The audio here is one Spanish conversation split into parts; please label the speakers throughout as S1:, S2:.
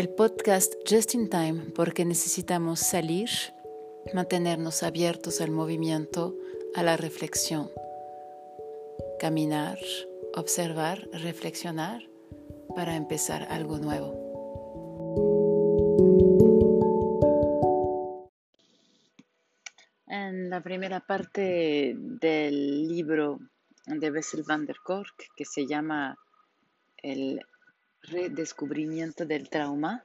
S1: el podcast Just in Time porque necesitamos salir, mantenernos abiertos al movimiento, a la reflexión, caminar, observar, reflexionar para empezar algo nuevo. En la primera parte del libro de Bessel van der Kolk, que se llama El redescubrimiento del trauma,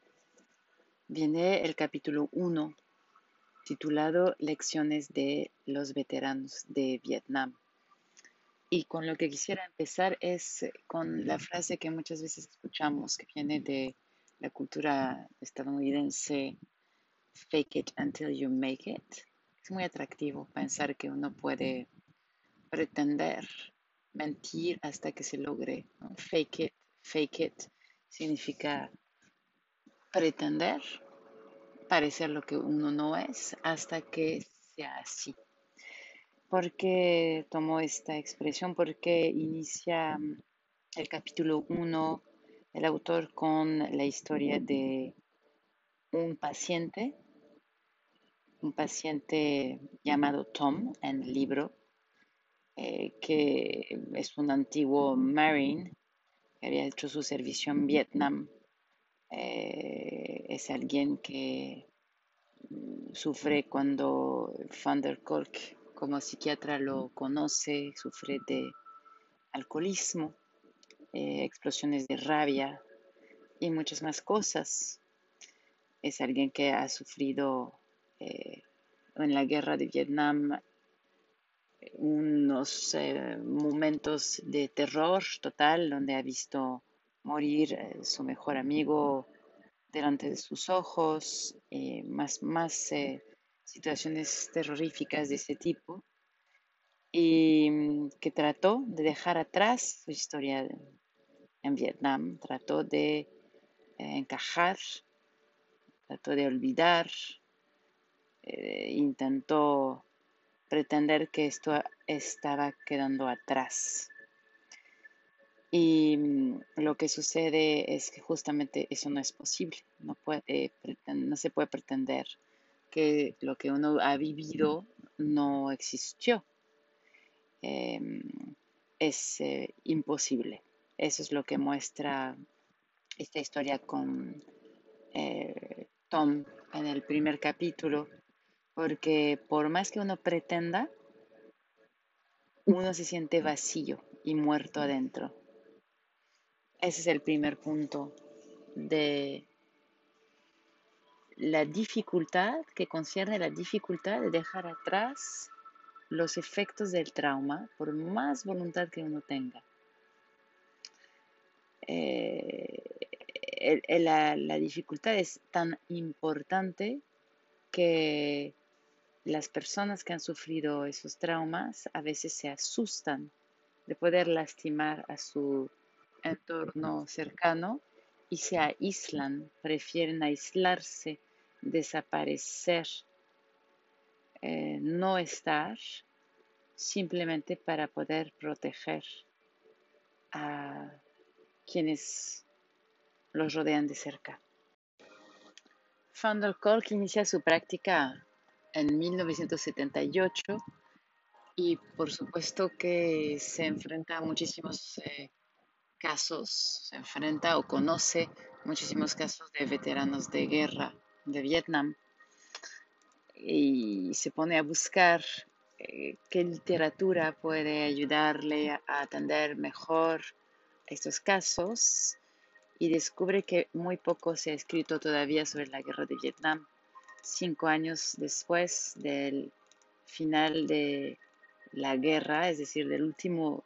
S1: viene el capítulo 1, titulado Lecciones de los veteranos de Vietnam. Y con lo que quisiera empezar es con la frase que muchas veces escuchamos, que viene de la cultura estadounidense, fake it until you make it. Es muy atractivo pensar que uno puede pretender mentir hasta que se logre. Fake it, fake it significa pretender parecer lo que uno no es hasta que sea así. ¿Por qué tomó esta expresión? Porque inicia mm, el capítulo 1 el autor con la historia de un paciente, un paciente llamado Tom en el libro, eh, que es un antiguo marine que había hecho su servicio en Vietnam. Eh, es alguien que mm, sufre cuando Van der Kolk como psiquiatra lo conoce, sufre de alcoholismo, eh, explosiones de rabia y muchas más cosas. Es alguien que ha sufrido eh, en la guerra de Vietnam unos eh, momentos de terror total donde ha visto morir su mejor amigo delante de sus ojos, más, más situaciones terroríficas de ese tipo y mm, que trató de dejar atrás su historia en Vietnam, trató de eh, encajar, trató de olvidar, eh, intentó pretender que esto estaba quedando atrás. Y mm, lo que sucede es que justamente eso no es posible, no, puede, no se puede pretender que lo que uno ha vivido no existió. Em, es eh, imposible. Eso es lo que muestra esta historia con eh, Tom en el primer capítulo, porque por más que uno pretenda, uno se siente vacío y muerto adentro. Ese es el primer punto de la dificultad que concierne la dificultad de dejar atrás los efectos del trauma por más voluntad que uno tenga. Eh, la, la dificultad es tan importante que las personas que han sufrido esos traumas a veces se asustan de poder lastimar a su entorno cercano y se aíslan, prefieren aislarse desaparecer, eh, no estar, simplemente para poder proteger a quienes los rodean de cerca. Van der inicia su práctica en 1978 y por supuesto que se enfrenta a muchísimos eh, casos, se enfrenta o conoce muchísimos casos de veteranos de guerra de Vietnam y se pone a buscar eh, qué literatura puede ayudarle a atender mejor estos casos y descubre que muy poco se ha escrito todavía sobre la guerra de Vietnam, cinco años después del final de la guerra, es decir, del último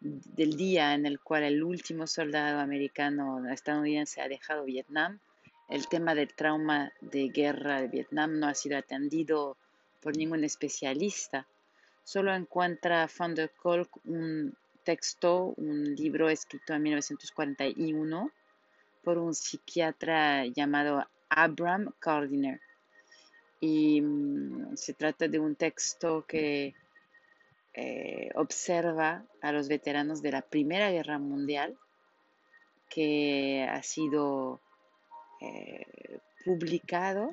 S1: del día en el cual el último soldado americano estadounidense ha dejado Vietnam, el tema del trauma de guerra de Vietnam no ha sido atendido por ningún especialista. Solo encuentra Van der Kolk un texto, un libro escrito en 1941 por un psiquiatra llamado Abraham Gardiner. Y mm, se trata de un texto que eh, observa a los veteranos de la Primera Guerra Mundial, que ha sido eh, publicado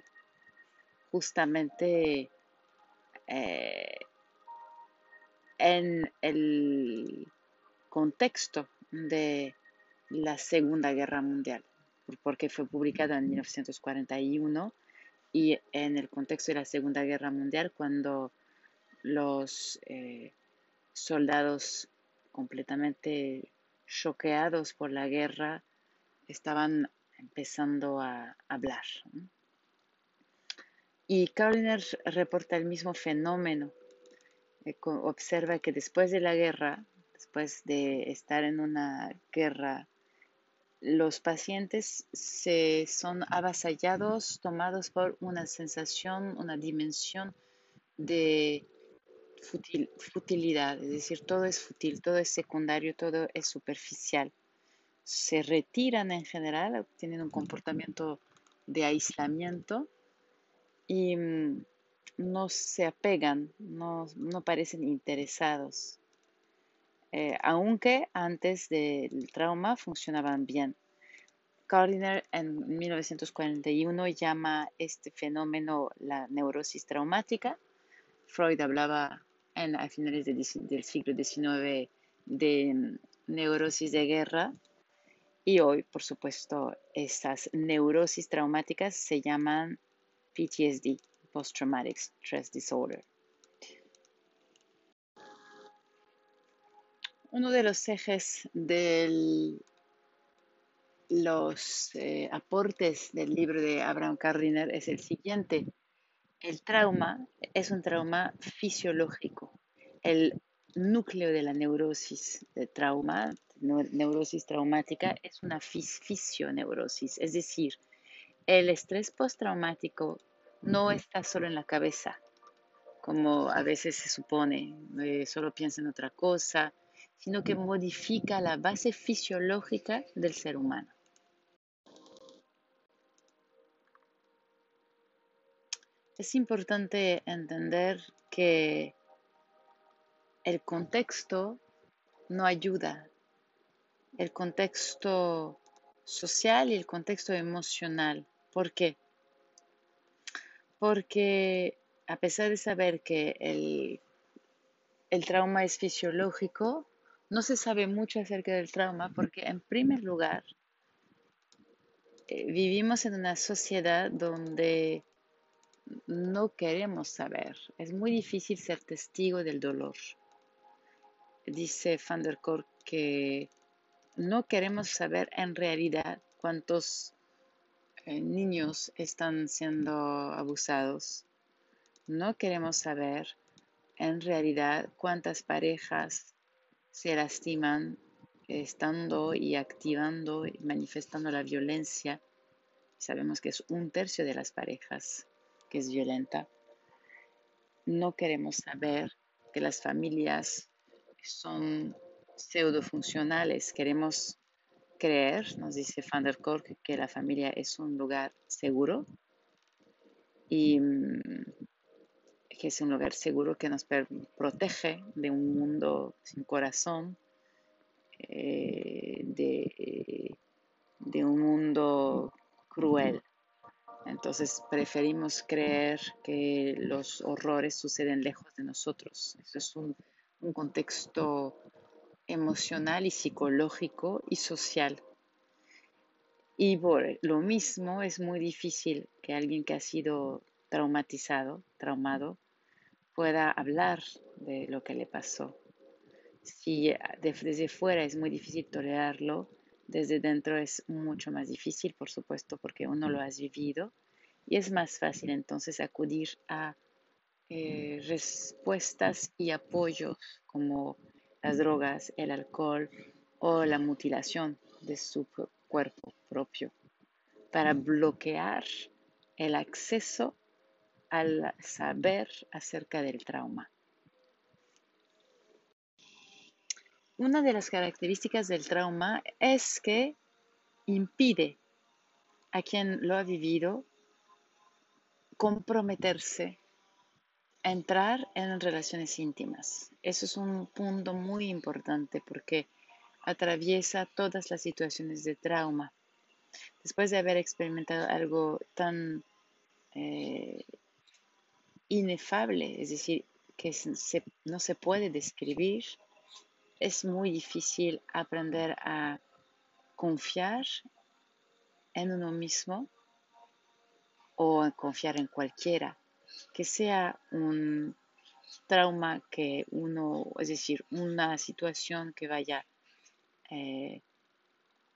S1: justamente eh, en el contexto de la Segunda Guerra Mundial, porque fue publicado en 1941 y en el contexto de la Segunda Guerra Mundial cuando los eh, soldados completamente choqueados por la guerra estaban empezando a hablar. Y Carliner reporta el mismo fenómeno. Eh, observa que después de la guerra, después de estar en una guerra, los pacientes se son avasallados, tomados por una sensación, una dimensión de futilidad, es decir, todo es fútil, todo es secundario, todo es superficial. Se retiran en general, tienen un comportamiento de aislamiento y mm, no se apegan, no, parecen interesados, eh, aunque antes del trauma funcionaban bien. Gardiner en 1941 llama este fenómeno la neurosis traumática. Freud hablaba en, a finales del siglo XIX de neurosis de guerra y hoy, por supuesto, estas neurosis traumáticas se llaman PTSD, Post Traumatic Stress Disorder. Uno de los ejes de los eh, aportes del libro de Abraham Carriner es el siguiente. El trauma es un trauma fisiológico. El núcleo de la neurosis de trauma, neurosis traumática, es una fisioneurosis, es decir, el estrés postraumático no está solo en la cabeza, como a veces se supone, eh, solo piensa en otra cosa, sino que modifica la base fisiológica del ser humano. Es importante entender que el contexto no ayuda. El contexto social y el contexto emocional. ¿Por qué? Porque a pesar de saber que el, el trauma es fisiológico, no se sabe mucho acerca del trauma porque en primer lugar eh, vivimos en una sociedad donde no queremos saber. Es muy difícil ser testigo del dolor. Dice Van der Kolk que no queremos saber en realidad cuántos eh, niños están siendo abusados. No queremos saber en realidad cuántas parejas se lastiman estando y activando y manifestando la violencia. Sabemos que es un tercio de las parejas que es violenta. No queremos saber que las familias son pseudofuncionales. Queremos creer, nos dice Van der Kolk, que la familia es un lugar seguro y mm, que es un lugar seguro que nos protege de un mundo sin corazón, eh, de, de un mundo cruel. Entonces preferimos creer que los horrores suceden lejos de nosotros. Eso es un, contexto emocional y psicológico y social. Y por lo mismo es muy difícil que alguien que ha sido traumatizado, traumado, pueda hablar de lo que le pasó. Si desde fuera es muy difícil tolerarlo, desde dentro es mucho más difícil, por supuesto, porque uno lo has vivido y es más fácil entonces acudir a eh, respuestas y apoyos como las drogas, el alcohol o la mutilación de su cuerpo propio para bloquear el acceso al saber acerca del trauma. Una de las características del trauma es que impide a quien lo ha vivido comprometerse a entrar en relaciones íntimas. Eso es un punto muy importante porque atraviesa todas las situaciones de trauma. Después de haber experimentado algo tan eh, inefable, es decir, que no se puede describir, es muy difícil aprender a confiar en uno mismo o confiar en cualquiera, que sea un trauma que uno, es decir, una situación que vaya, eh,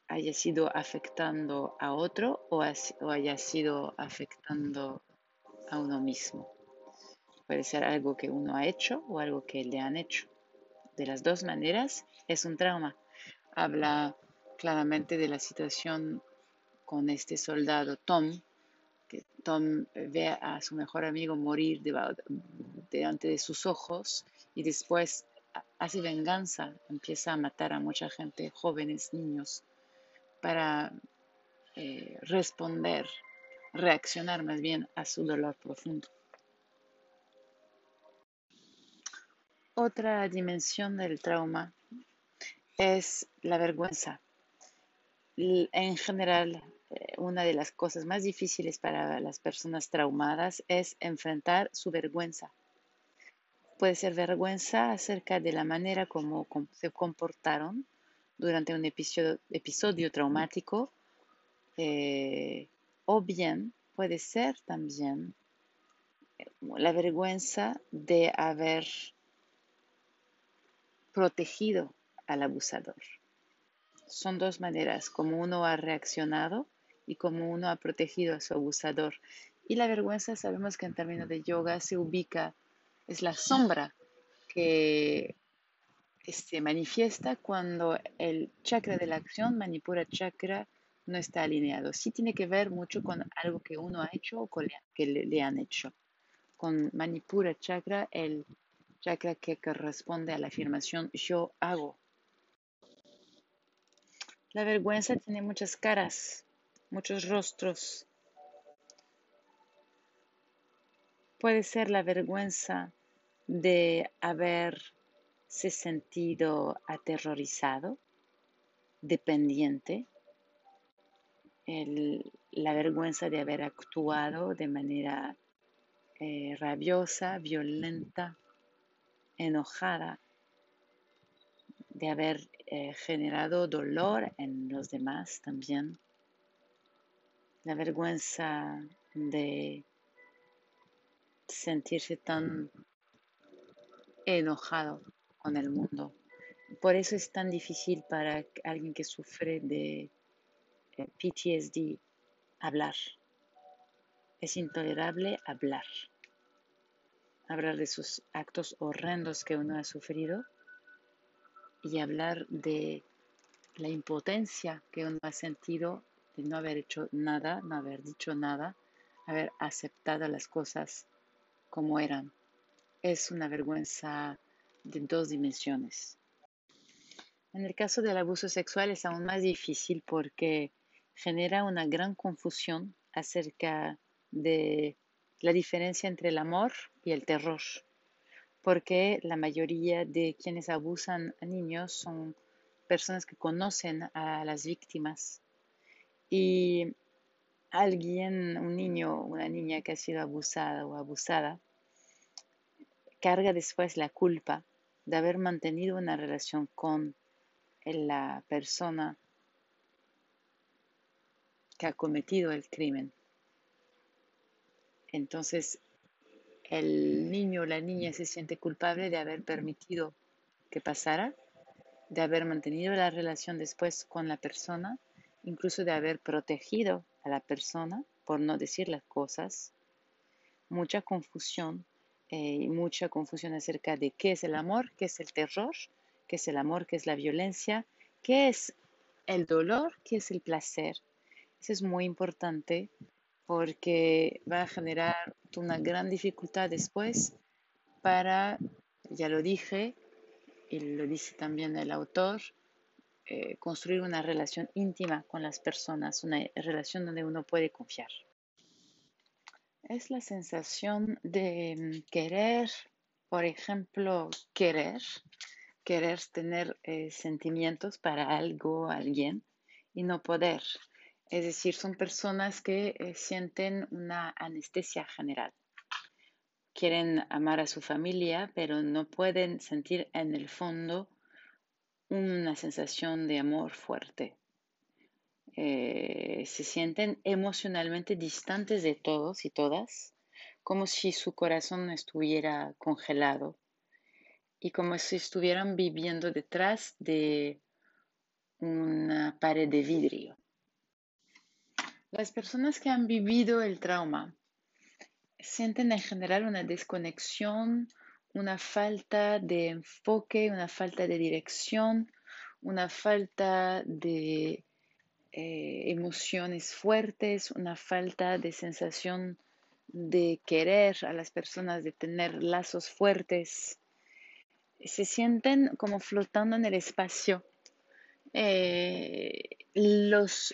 S1: haya sido afectando a otro o, o haya sido afectando a uno mismo. Puede ser algo que uno ha hecho o algo que le han hecho. De las dos maneras es un trauma. Habla claramente de la situación con este soldado Tom, que Tom ve a su mejor amigo morir delante de sus ojos y después hace venganza, empieza a matar a mucha gente, jóvenes, niños, para eh, responder, reaccionar más bien a su dolor profundo. Otra dimensión del trauma es la vergüenza. En general, eh, una de las cosas más difíciles para las personas traumadas es enfrentar su vergüenza. Puede ser vergüenza acerca de la manera como se comportaron durante un episodio, traumático eh, o bien puede ser también eh, la vergüenza de haber protegido al abusador. Son dos maneras, como uno ha reaccionado y como uno ha protegido a su abusador. Y la vergüenza sabemos que en términos de yoga se ubica, es la sombra que se manifiesta cuando el chakra de la acción, Manipura chakra, no está alineado. Sí tiene que ver mucho con algo que uno ha hecho o que le, le han hecho. Con Manipura chakra, el chakra que corresponde a la afirmación yo hago. La vergüenza tiene muchas caras, muchos rostros. Puede ser la vergüenza de haberse sentido aterrorizado, dependiente, la vergüenza de haber actuado de manera eh, rabiosa, violenta, enojada de haber eh, generado dolor en los demás también, la vergüenza de sentirse tan enojado con el mundo. Por eso es tan difícil para alguien que sufre de eh, PTSD hablar. Es intolerable hablar hablar de sus actos horrendos que uno ha sufrido y hablar de la impotencia que uno ha sentido de no haber hecho nada, no haber dicho nada, haber aceptado las cosas como eran. Es una vergüenza de dos dimensiones. En el caso del abuso sexual es aún más difícil porque genera una gran confusión acerca de la diferencia entre el amor y el terror, porque la mayoría de quienes abusan a niños son personas que conocen a las víctimas y alguien, un niño una niña que ha sido abusada o abusada, carga después la culpa de haber mantenido una relación con la persona que ha cometido el crimen. Entonces, el niño o la niña se siente culpable de haber permitido que pasara, de haber mantenido la relación después con la persona, incluso de haber protegido a la persona por no decir las cosas. Mucha confusión eh, mucha confusión acerca de qué es el amor, qué es el terror, qué es el amor, qué es la violencia, qué es el dolor, qué es el placer. Eso es muy importante porque va a generar una gran dificultad después para, ya lo dije, y lo dice también el autor, eh, construir una relación íntima con las personas, una relación donde uno puede confiar. Es la sensación de querer, por ejemplo, querer, querer tener eh, sentimientos para algo, alguien, y no poder Es decir, son personas que eh, sienten una anestesia general. Quieren amar a su familia, pero no pueden sentir en el fondo una sensación de amor fuerte. Eh, se sienten emocionalmente distantes de todos y todas, como si su corazón estuviera congelado y como si estuvieran viviendo detrás de una pared de vidrio. Las personas que han vivido el trauma sienten en general una desconexión, una falta de enfoque, una falta de dirección, una falta de eh, emociones fuertes, una falta de sensación de querer a las personas, de tener lazos fuertes. Se sienten como flotando en el espacio. Eh, los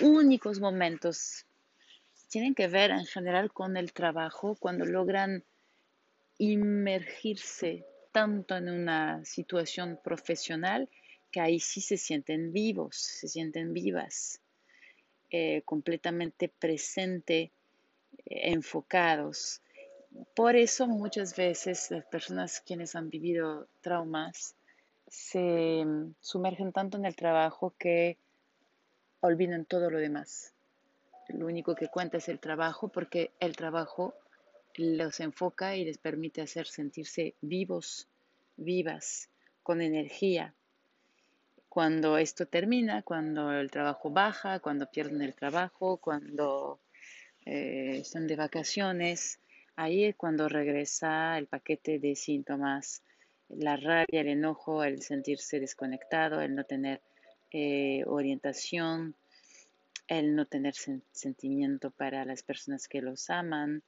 S1: únicos momentos tienen que ver en general con el trabajo, cuando logran inmergirse tanto en una situación profesional que ahí sí se sienten vivos, se sienten vivas, eh, completamente presente, eh, enfocados. Por eso muchas veces las personas quienes han vivido traumas se sumergen tanto en el trabajo que olvidan todo lo demás. Lo único que cuenta es el trabajo porque el trabajo los enfoca y les permite hacer sentirse vivos, vivas, con energía, cuando esto termina, cuando el trabajo baja, cuando pierden el trabajo, cuando eh, están de vacaciones, ahí es cuando regresa el paquete de síntomas, la rabia, el enojo, el sentirse desconectado, el no tener eh, orientación, el no tener sentimiento para las personas que los aman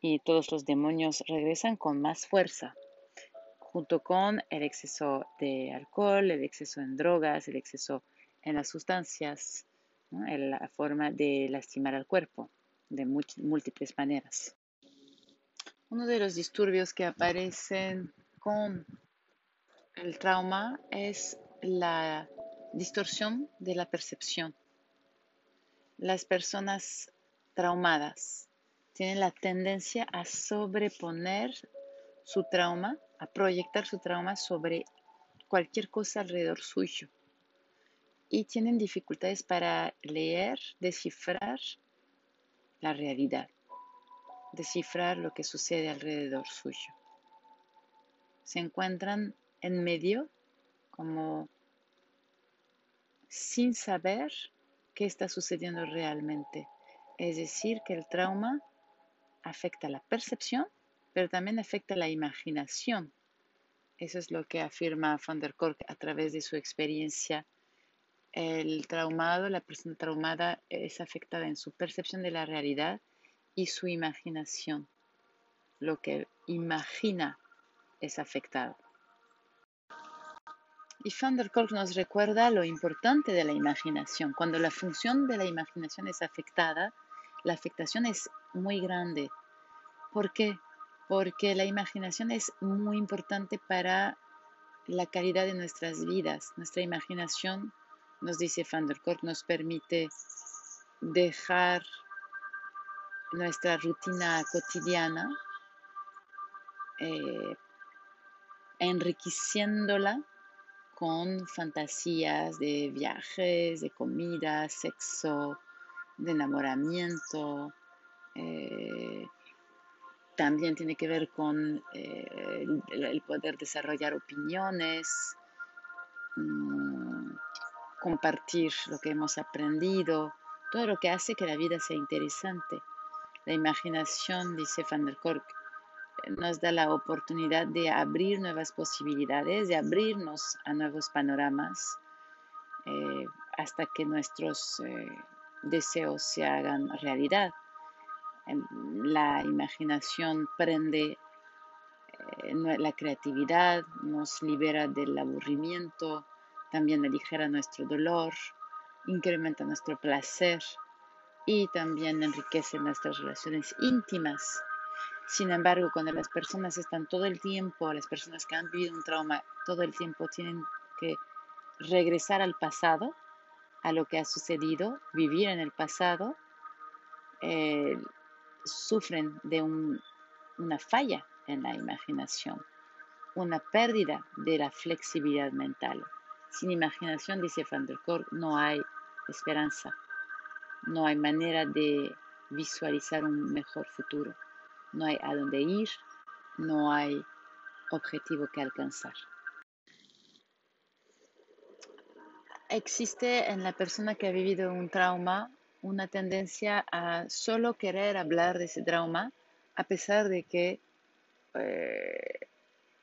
S1: y todos los demonios regresan con más fuerza junto con el exceso de alcohol, el exceso en drogas, el exceso en las sustancias, la forma de lastimar al cuerpo de múltiples maneras. Uno de los disturbios que aparecen con el trauma es la distorsión de la percepción. Las personas traumadas tienen la tendencia a sobreponer su trauma a proyectar su trauma sobre cualquier cosa alrededor suyo y tienen dificultades para leer, descifrar la realidad, descifrar lo que sucede alrededor suyo. Se encuentran en medio como sin saber qué está sucediendo realmente. Es decir, que el trauma afecta la percepción pero también afecta la imaginación. Eso es lo que afirma Van der Kolk a través de su experiencia. El traumado, la persona traumada es afectada en su percepción de la realidad y su imaginación. Lo que imagina es afectado. Y Van nos recuerda lo importante de la imaginación. Cuando la función de la imaginación es afectada, la afectación es muy grande. ¿Por qué? porque la imaginación es muy importante para la calidad de nuestras vidas. Nuestra imaginación, nos dice Van nos permite dejar nuestra rutina cotidiana, eh, enriqueciéndola con fantasías de viajes, de comida, sexo, de enamoramiento, eh, también tiene que ver con eh, el, poder desarrollar opiniones, mm, compartir lo que hemos aprendido, todo lo que hace que la vida sea interesante. La imaginación, dice Van der Kolk, nos da la oportunidad de abrir nuevas posibilidades, de abrirnos a nuevos panoramas, eh, hasta que nuestros eh, deseos se hagan realidad la imaginación prende eh, la creatividad, nos libera del aburrimiento, también aligera nuestro dolor, incrementa nuestro placer y también enriquece nuestras relaciones íntimas. Sin embargo, cuando las personas están todo el tiempo, las personas que han vivido un trauma todo el tiempo tienen que regresar al pasado, a lo que ha sucedido, vivir en el pasado, eh, sufren de una falla en la imaginación, una pérdida de la flexibilidad mental. Sin imaginación, dice Van der Kolk, no hay esperanza, no hay manera de visualizar un mejor futuro, no hay a dónde ir, no hay objetivo que alcanzar. Existe en la persona que ha vivido un trauma una tendencia a solo querer hablar de ese trauma, a pesar de que eh,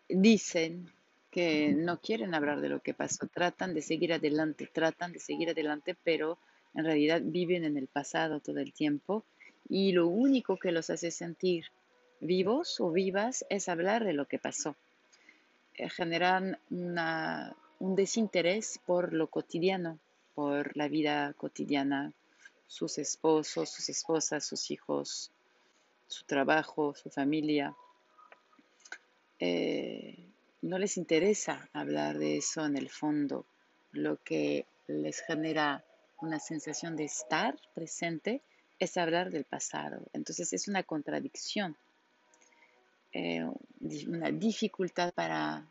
S1: dicen que no quieren hablar de lo que pasó, tratan de seguir adelante, tratan de seguir adelante, pero en realidad viven en el pasado todo el tiempo y lo único que los hace sentir vivos o vivas es hablar de lo que pasó. Eh, generan un desinterés por lo cotidiano, por la vida cotidiana, sus esposos, sus esposas, sus hijos, su trabajo, su familia. Eh, no les interesa hablar de eso en el fondo. Lo que les genera una sensación de estar presente es hablar del pasado. Entonces es una contradicción, eh, una dificultad para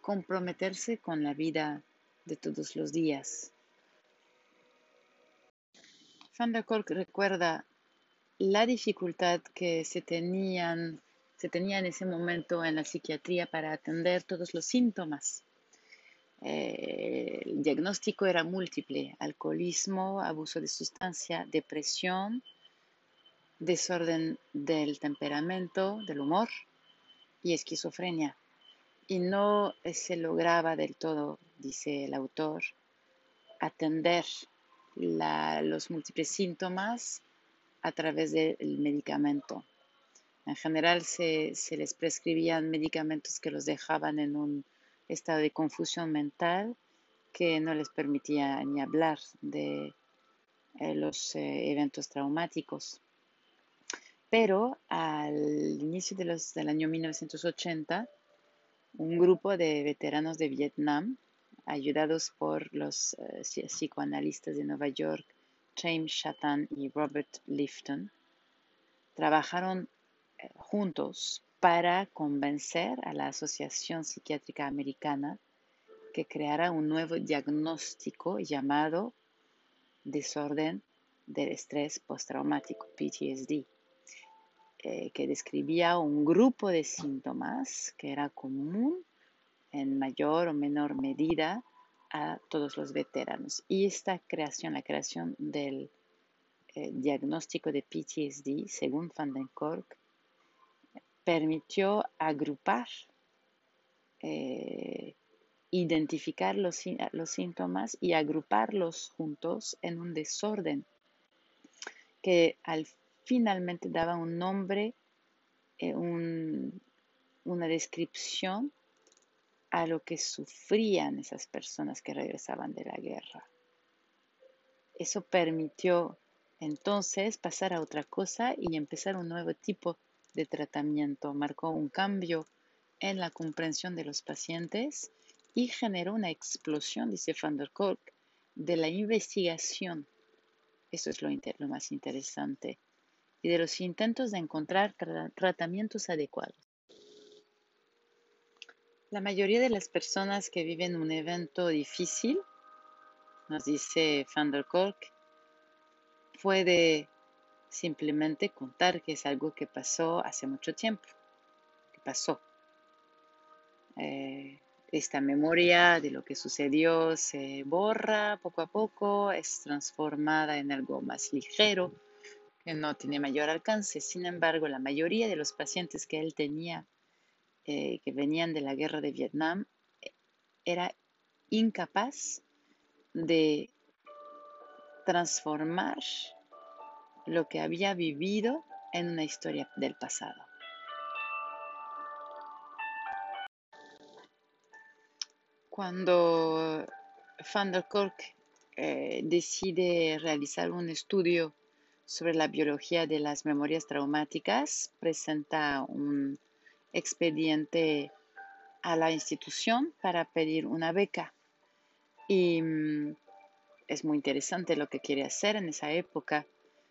S1: comprometerse con la vida de todos los días. Van der Kolk recuerda la dificultad que se tenían se tenía en ese momento en la psiquiatría para atender todos los síntomas. Eh, el diagnóstico era múltiple, alcoholismo, abuso de sustancia, depresión, desorden del temperamento, del humor y esquizofrenia. Y no se lograba del todo, dice el autor, atender los múltiples síntomas a través del medicamento. En general se, les prescribían medicamentos que los dejaban en un estado de confusión mental que no les permitía ni hablar de eh, los eh, eventos traumáticos. Pero al inicio del año 1980, un grupo de veteranos de Vietnam, ayudados por los eh, psicoanalistas de Nueva York, James Chattan y Robert Lifton, trabajaron juntos para convencer a la Asociación Psiquiátrica Americana que creara un nuevo diagnóstico llamado desorden del estrés postraumático, PTSD, eh, que describía un grupo de síntomas que era común en mayor o menor medida a todos los veteranos. Y esta creación, la creación del eh, diagnóstico de PTSD, según Van den Kolk, permitió agrupar, eh, identificar los, síntomas y agruparlos juntos en un desorden que al finalmente daba un nombre, eh, una descripción a lo que sufrían esas personas que regresaban de la guerra. Eso permitió entonces pasar a otra cosa y empezar un nuevo tipo de tratamiento marcó un cambio en la comprensión de los pacientes y generó una explosión, dice Van der Kolk, de la investigación. Eso es lo, más interesante. Y de los intentos de encontrar tratamientos adecuados. La mayoría de las personas que viven un evento difícil, nos dice Van der Kolk, puede simplemente contar que es algo que pasó hace mucho tiempo, que pasó. Eh, esta memoria de lo que sucedió se borra poco a poco, es transformada en algo más ligero, que no tiene mayor alcance. Sin embargo, la mayoría de los pacientes que él tenía, eh, que venían de la guerra de Vietnam, era incapaz de transformar lo que había vivido en una historia del pasado. Cuando Van der Kolk eh, decide realizar un estudio sobre la biología de las memorias traumáticas, presenta un expediente a la institución para pedir una beca. Y mm, es muy interesante lo que quiere hacer en esa época.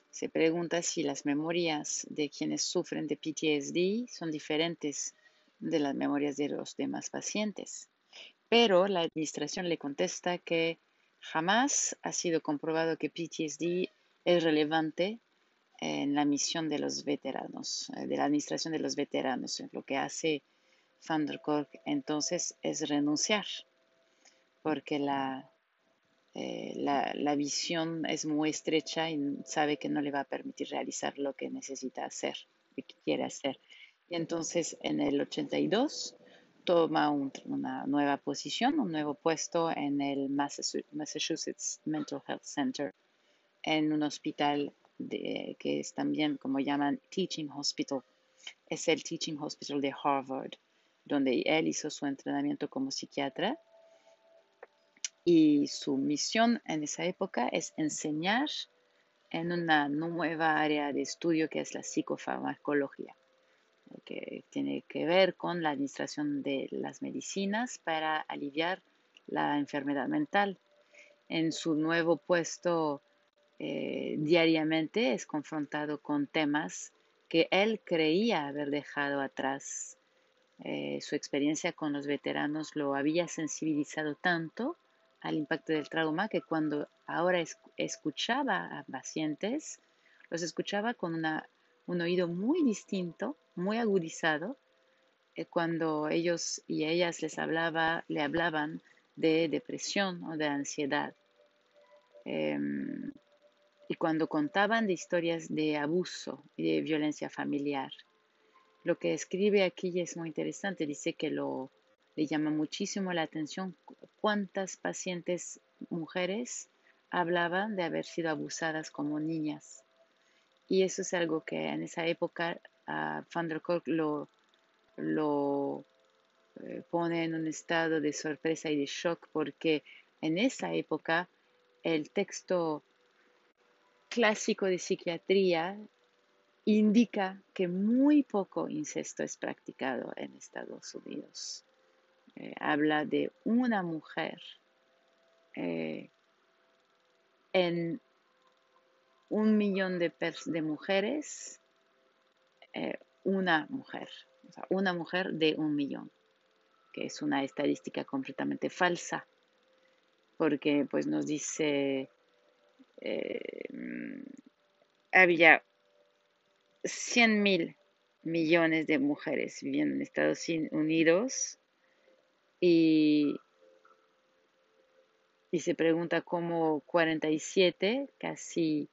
S1: Se pregunta si las memorias de quienes sufren de PTSD son diferentes de las memorias de los demás pacientes. Pero la administración le contesta que jamás ha sido comprobado que PTSD es relevante en la misión de los veteranos, eh, de la administración de los veteranos. Lo que hace Van entonces es renunciar, porque la, eh, la, la, visión es muy estrecha y sabe que no le va a permitir realizar lo que necesita hacer, lo que quiere hacer. Y entonces en el 82 toma una nueva posición, un nuevo puesto en el Massachusetts Mental Health Center, en un hospital que es también como llaman Teaching Hospital. Es el Teaching Hospital de Harvard, donde él hizo su entrenamiento como psiquiatra. Y su misión en esa época es enseñar en una nueva área de estudio que es la psicofarmacología, que tiene que ver con la administración de las medicinas para aliviar la enfermedad mental. En su nuevo puesto eh, diariamente es confrontado con temas que él creía haber dejado atrás. Eh, su experiencia con los veteranos lo había sensibilizado tanto al impacto del trauma que cuando ahora escuchaba a pacientes, los escuchaba con una, un oído muy distinto, muy agudizado, eh, cuando ellos y ellas les hablaba, le hablaban de depresión o de ansiedad. Em, y cuando contaban de historias de abuso y de violencia familiar. Lo que escribe aquí es muy interesante, dice que lo, le llama muchísimo la atención cuántas pacientes mujeres hablaban de haber sido abusadas como niñas. Y eso es algo que en esa época uh, Van der lo, lo eh, pone en un estado de sorpresa y de shock porque en esa época el texto clásico de psiquiatría indica que muy poco incesto es practicado en Estados Unidos. Eh, habla de una mujer eh, en un millón de, de mujeres, eh, una mujer, o sea, una mujer de un millón, que es una estadística completamente falsa, porque pues nos dice eh, había 100 mil millones de mujeres viviendo en Estados Unidos y, y se pregunta cómo 47, casi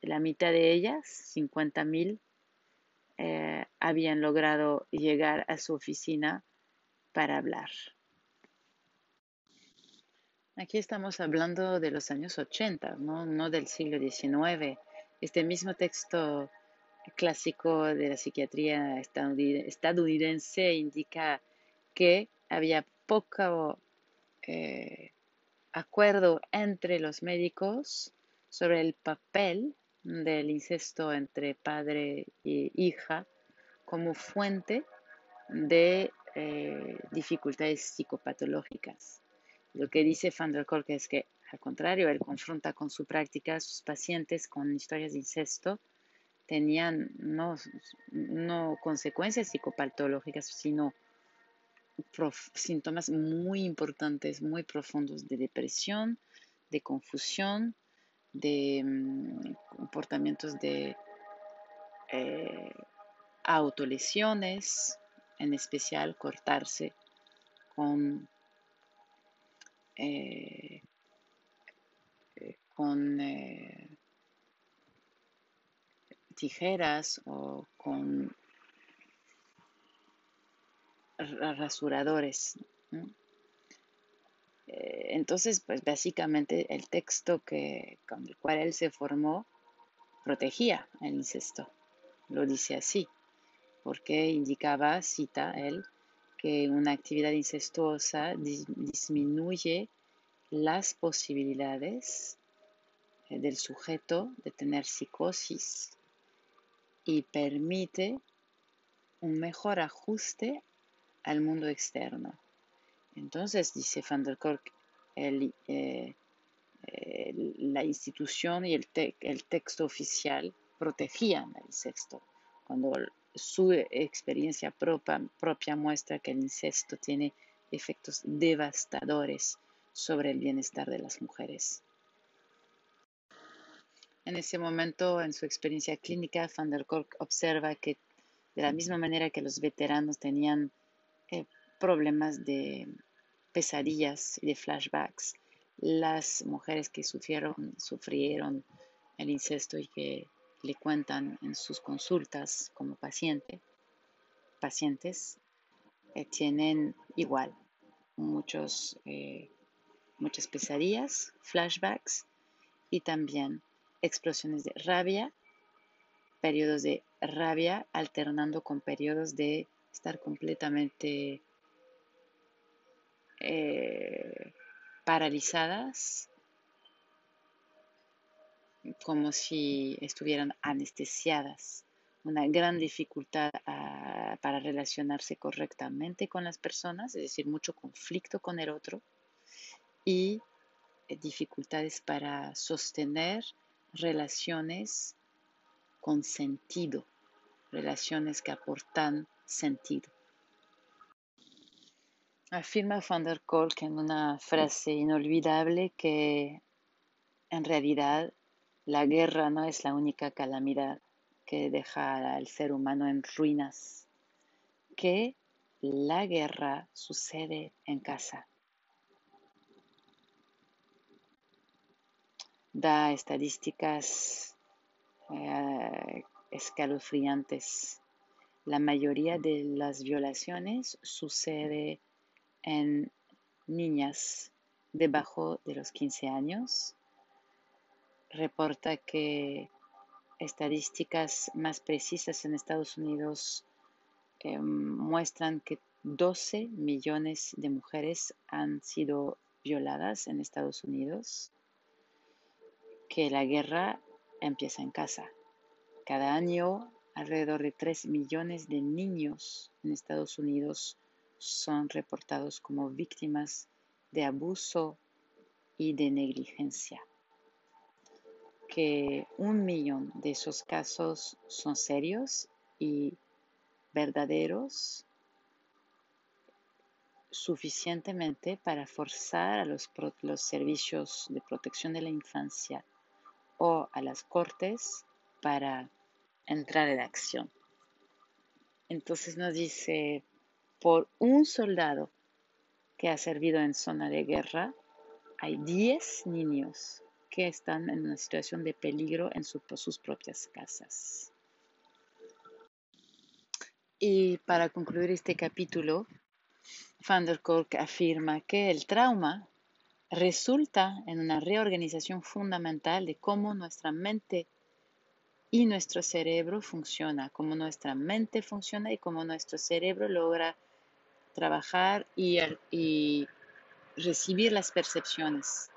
S1: la mitad de ellas, 50 mil, eh, habían logrado llegar a su oficina para hablar. Aquí estamos hablando de los años 80, no, del siglo XIX. Este mismo texto clásico de la psiquiatría estadounidense indica que había poco eh, acuerdo entre los médicos sobre el papel del incesto entre padre e hija como fuente de eh, dificultades psicopatológicas. Lo que dice Van der Kolk es que, al contrario, él confronta con su práctica a sus pacientes con historias de incesto tenían no, no consecuencias psicopatológicas, sino síntomas muy importantes, muy profundos de depresión, de confusión, de mm, comportamientos de eh, autolesiones, en especial cortarse con eh, eh, con eh, tijeras o con rasuradores. entonces, pues básicamente el texto que, con el cual él se formó protegía el incesto. Lo dice así, porque indicaba, cita él, que una actividad incestuosa disminuye las posibilidades eh, del sujeto de tener psicosis y permite un mejor ajuste al mundo externo. Entonces, dice Van der Kolk, eh, la institución y el, texto oficial protegían el incesto, cuando su experiencia propia, propia muestra que el incesto tiene efectos devastadores sobre el bienestar de las mujeres. En ese momento, en su experiencia clínica, Van der Kolk observa que de la misma manera que los veteranos tenían eh, problemas de pesadillas y de flashbacks, las mujeres que sufrieron, sufrieron el incesto y que le cuentan en sus consultas como paciente, pacientes, eh, tienen igual muchos, eh, muchas pesadillas, flashbacks y también explosiones de rabia, periodos de rabia alternando con periodos de estar completamente eh, paralizadas, como si estuvieran anestesiadas. Una gran dificultad ah, para relacionarse correctamente con las personas, es decir, mucho conflicto con el otro y eh, dificultades para sostener relaciones con sentido, relaciones que aportan sentido. Afirma van der Kolk en una frase inolvidable que en realidad la guerra no es la única calamidad que deja al ser humano en ruinas, que la guerra sucede en casa. Da estadísticas eh, escalofriantes. La mayoría de las violaciones sucede en niñas debajo de los 15 años. Reporta que estadísticas más precisas en Estados Unidos eh, muestran que 12 millones de mujeres han sido violadas en Estados Unidos, que la guerra empieza en casa. Cada año, alrededor de 3 millones de niños en Estados Unidos son reportados como víctimas de abuso y de negligencia. Que un millón de esos casos son serios y verdaderos suficientemente para forzar a los, los, servicios de protección de la infancia o a las cortes para entrar en acción. Entonces nos dice por un soldado que ha servido en zona de guerra, hay 10 niños que están en una situación de peligro en sus propias casas. Y para concluir este capítulo, Van der Kolk afirma que el trauma resulta en una reorganización fundamental de cómo nuestra mente y nuestro cerebro funciona, cómo nuestra mente funciona y cómo nuestro cerebro logra trabajar y, y recibir las percepciones,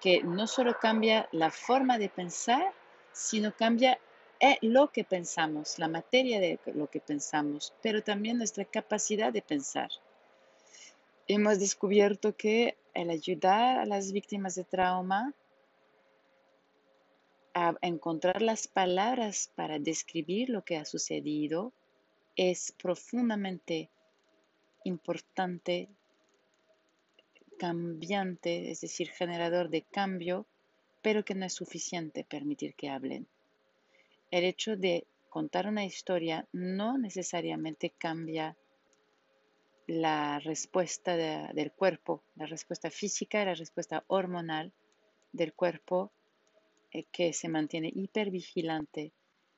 S1: que no solo cambia la forma de pensar, sino cambia eh, lo que pensamos, la materia de lo que pensamos, pero también nuestra capacidad de pensar. Hemos descubierto que el ayudar a las víctimas de trauma a encontrar las palabras para describir lo que ha sucedido es profundamente importante, cambiante, es decir, generador de cambio, pero que no es suficiente permitir que hablen. El hecho de contar una historia no necesariamente cambia la respuesta del cuerpo, la respuesta física la respuesta hormonal del cuerpo que se mantiene hipervigilante,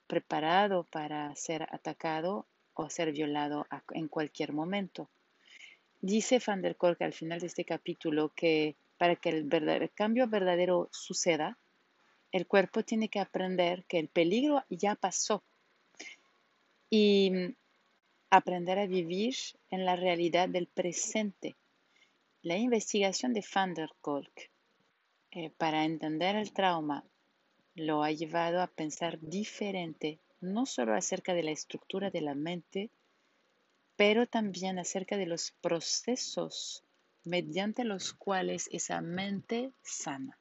S1: preparado para ser atacado o ser violado en cualquier momento. Dice Van der Kolk al final de este capítulo que para que el, cambio verdadero suceda, el cuerpo tiene que aprender que el peligro ya pasó y mm, aprender a vivir en la realidad del presente. La investigación de Van der Kolk eh, para entender el trauma lo ha llevado a pensar diferente, no solo acerca de la estructura de la mente, pero también acerca de los procesos mediante los cuales esa mente sana.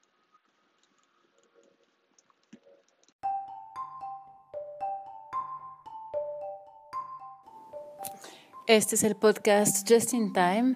S1: Este es el podcast Just in Time